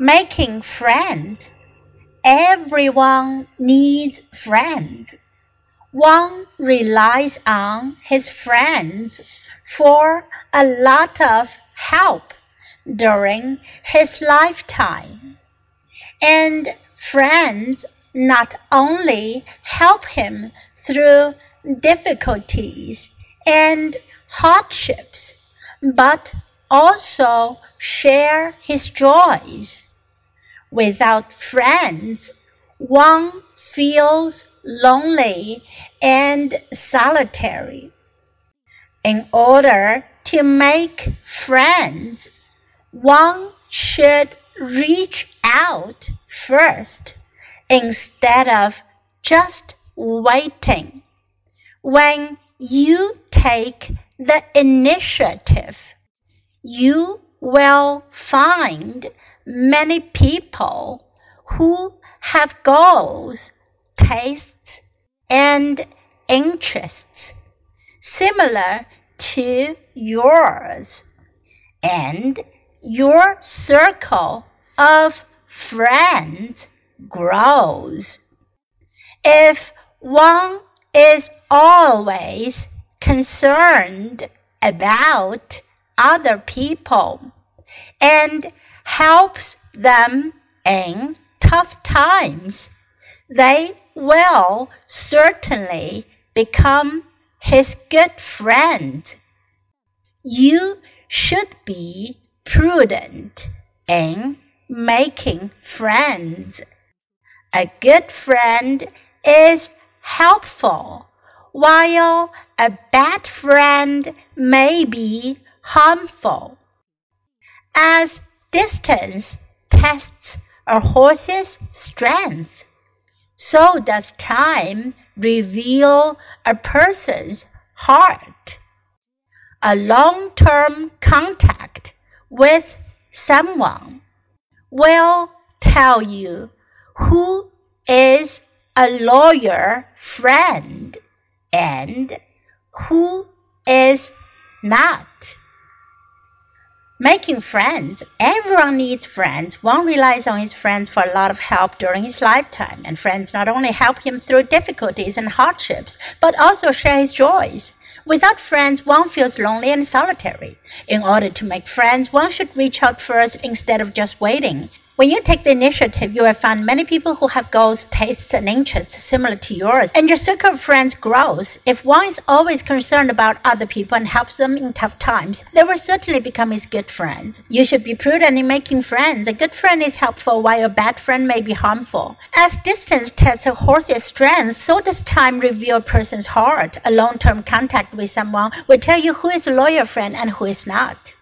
making friends. Everyone needs friends. One relies on his friends for a lot of help during his lifetime. And friends not only help him through difficulties and hardships, but also share his joys. Without friends, one feels lonely and solitary. In order to make friends, one should reach out first instead of just waiting. When you take the initiative, you will find many people who have goals, tastes, and interests similar to yours, and your circle of friends grows. If one is always concerned about other people and helps them in tough times, they will certainly become his good friend. You should be prudent in making friends. A good friend is helpful, while a bad friend may be harmful. As distance tests a horse's strength, so does time reveal a person's heart. A long term contact with someone will tell you who is a loyal friend and who is not. Making friends. Everyone needs friends. One relies on his friends for a lot of help during his lifetime, and friends not only help him through difficulties and hardships, but also share his joys. Without friends, one feels lonely and solitary. In order to make friends, one should reach out first instead of just waiting. When you take the initiative, you will find many people who have goals, tastes, and interests similar to yours, and your circle of friends grows. If one is always concerned about other people and helps them in tough times, they will certainly become his good friends. You should be prudent in making friends. A good friend is helpful while a bad friend may be harmful. As distance tests a horse's strength, so does time reveal a person's heart. A long-term contact with someone will tell you who is a loyal friend and who is not.